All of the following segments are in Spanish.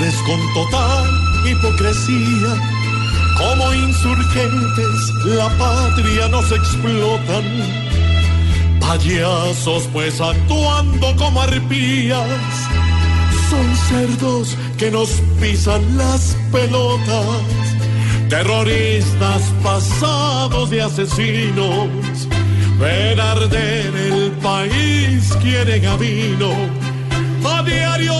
Con total hipocresía Como insurgentes la patria nos explotan. Payasos pues actuando como arpías. Son cerdos que nos pisan las pelotas. Terroristas pasados de asesinos. Ver arder el país quieren a vino. A diario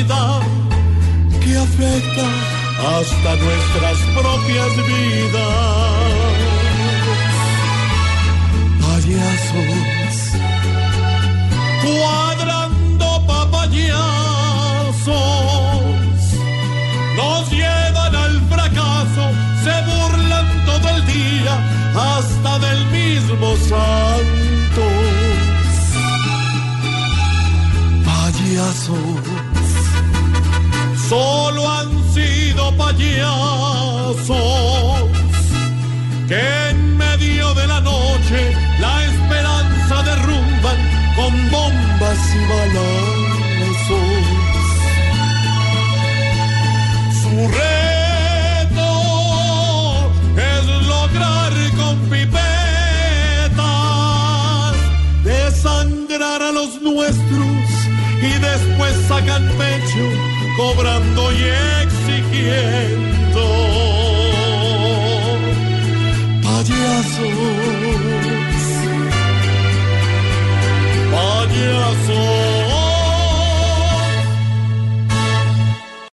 herida que afecta hasta nuestras propias vidas. Payasos, cuadrando papayazos, nos llevan al fracaso, se burlan todo el día, hasta del mismo santo. Payasos payasos que en medio de la noche la esperanza derrumban con bombas y balazos. Su reto es lograr con pipetas desangrar a los nuestros y después sacan pecho cobrando hielo. you.